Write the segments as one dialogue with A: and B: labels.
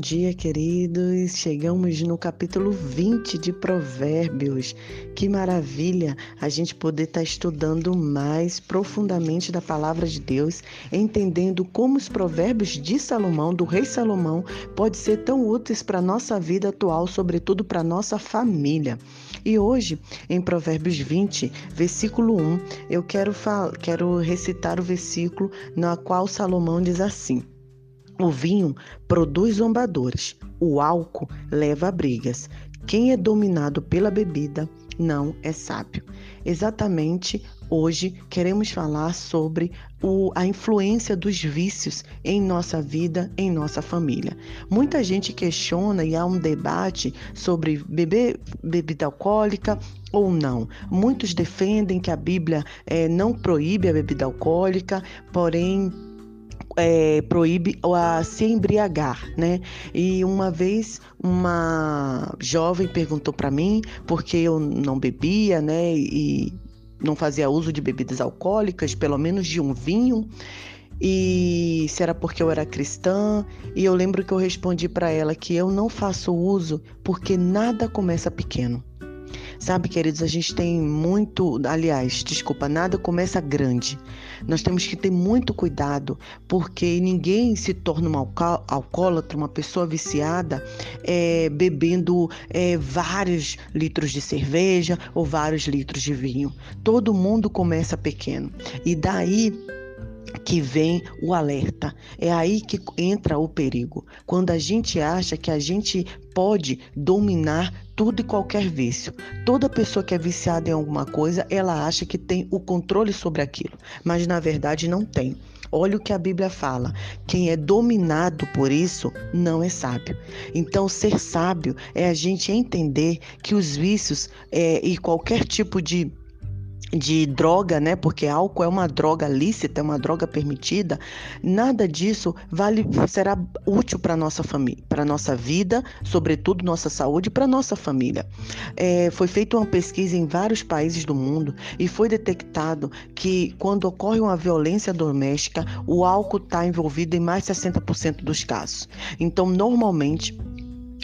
A: dia, queridos. Chegamos no capítulo 20 de Provérbios. Que maravilha a gente poder estar tá estudando mais profundamente da palavra de Deus, entendendo como os provérbios de Salomão, do rei Salomão, pode ser tão úteis para a nossa vida atual, sobretudo para a nossa família. E hoje, em Provérbios 20, versículo 1, eu quero, quero recitar o versículo na qual Salomão diz assim. O vinho produz zombadores, o álcool leva a brigas. Quem é dominado pela bebida não é sábio. Exatamente hoje queremos falar sobre o, a influência dos vícios em nossa vida, em nossa família. Muita gente questiona e há um debate sobre beber bebida alcoólica ou não. Muitos defendem que a Bíblia é, não proíbe a bebida alcoólica, porém é, proíbe a se embriagar, né? E uma vez uma jovem perguntou para mim porque eu não bebia, né? E não fazia uso de bebidas alcoólicas, pelo menos de um vinho e se era porque eu era cristã, e eu lembro que eu respondi para ela que eu não faço uso porque nada começa pequeno. Sabe, queridos, a gente tem muito, aliás, desculpa, nada começa grande. Nós temos que ter muito cuidado, porque ninguém se torna um alcoólatra, uma pessoa viciada, é, bebendo é, vários litros de cerveja ou vários litros de vinho. Todo mundo começa pequeno. E daí que vem o alerta. É aí que entra o perigo. Quando a gente acha que a gente pode dominar tudo e qualquer vício. Toda pessoa que é viciada em alguma coisa, ela acha que tem o controle sobre aquilo, mas na verdade não tem. Olha o que a Bíblia fala: quem é dominado por isso não é sábio. Então, ser sábio é a gente entender que os vícios é, e qualquer tipo de de droga, né? Porque álcool é uma droga lícita, é uma droga permitida. Nada disso vale será útil para nossa família, para nossa vida, sobretudo nossa saúde, para nossa família. É, foi feita uma pesquisa em vários países do mundo e foi detectado que quando ocorre uma violência doméstica, o álcool está envolvido em mais de 60% dos casos. Então, normalmente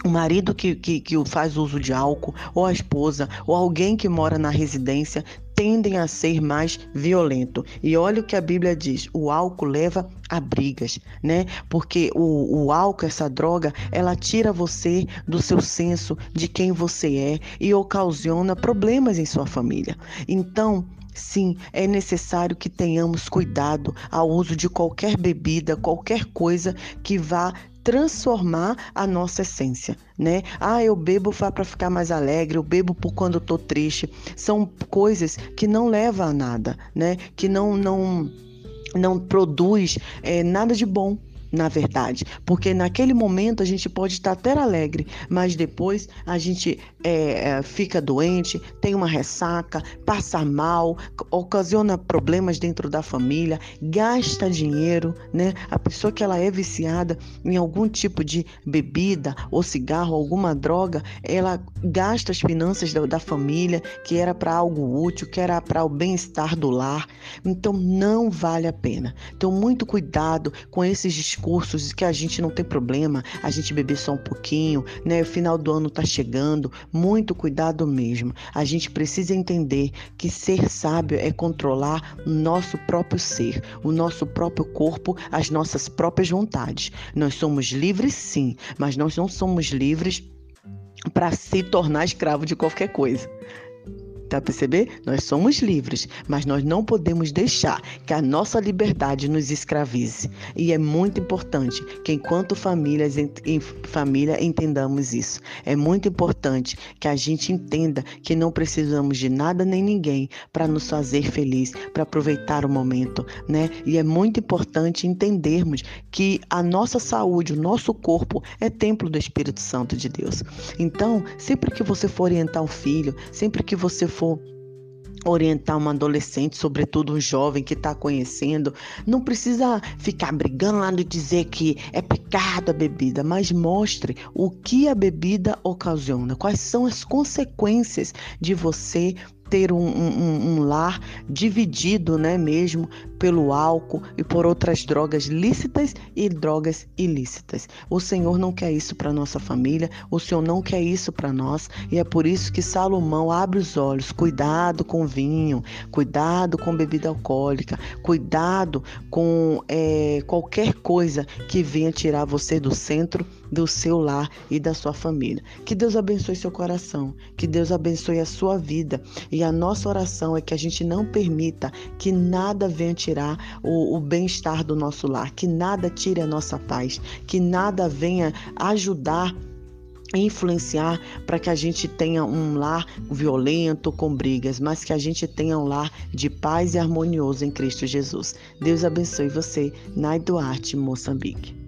A: o marido que, que, que faz uso de álcool, ou a esposa, ou alguém que mora na residência, tendem a ser mais violento. E olha o que a Bíblia diz: o álcool leva a brigas, né? Porque o, o álcool, essa droga, ela tira você do seu senso de quem você é e ocasiona problemas em sua família. Então, Sim, é necessário que tenhamos cuidado ao uso de qualquer bebida, qualquer coisa que vá transformar a nossa essência, né? Ah, eu bebo para ficar mais alegre, eu bebo por quando eu tô triste. São coisas que não levam a nada, né? Que não não não produz é, nada de bom na verdade, porque naquele momento a gente pode estar até alegre, mas depois a gente é, é, fica doente, tem uma ressaca, passa mal, ocasiona problemas dentro da família, gasta dinheiro, né? A pessoa que ela é viciada em algum tipo de bebida ou cigarro, alguma droga, ela gasta as finanças da, da família, que era para algo útil, que era para o bem-estar do lar. Então não vale a pena. Então muito cuidado com esses discursos que a gente não tem problema, a gente beber só um pouquinho, né? O final do ano tá chegando, muito cuidado mesmo. A gente precisa entender que ser sábio é controlar o nosso próprio ser, o nosso próprio corpo, as nossas próprias vontades. Nós somos livres sim, mas nós não somos livres para se tornar escravo de qualquer coisa. Tá perceber? Nós somos livres, mas nós não podemos deixar que a nossa liberdade nos escravize. E é muito importante que enquanto famílias em família entendamos isso. É muito importante que a gente entenda que não precisamos de nada nem ninguém para nos fazer feliz, para aproveitar o momento, né? E é muito importante entendermos que a nossa saúde, o nosso corpo é templo do Espírito Santo de Deus. Então, sempre que você for orientar um filho, sempre que você for orientar uma adolescente, sobretudo um jovem que está conhecendo, não precisa ficar brigando de dizer que é pecado a bebida, mas mostre o que a bebida ocasiona, quais são as consequências de você ter um, um, um, lar dividido, né, mesmo pelo álcool e por outras drogas lícitas e drogas ilícitas. O Senhor não quer isso para nossa família, o Senhor não quer isso para nós, e é por isso que Salomão abre os olhos. Cuidado com vinho, cuidado com bebida alcoólica, cuidado com é, qualquer coisa que venha tirar você do centro do seu lar e da sua família. Que Deus abençoe seu coração, que Deus abençoe a sua vida. E a nossa oração é que a gente não permita que nada venha tirar o, o bem-estar do nosso lar, que nada tire a nossa paz, que nada venha ajudar influenciar para que a gente tenha um lar violento com brigas, mas que a gente tenha um lar de paz e harmonioso em Cristo Jesus. Deus abençoe você, Nai Duarte, Moçambique.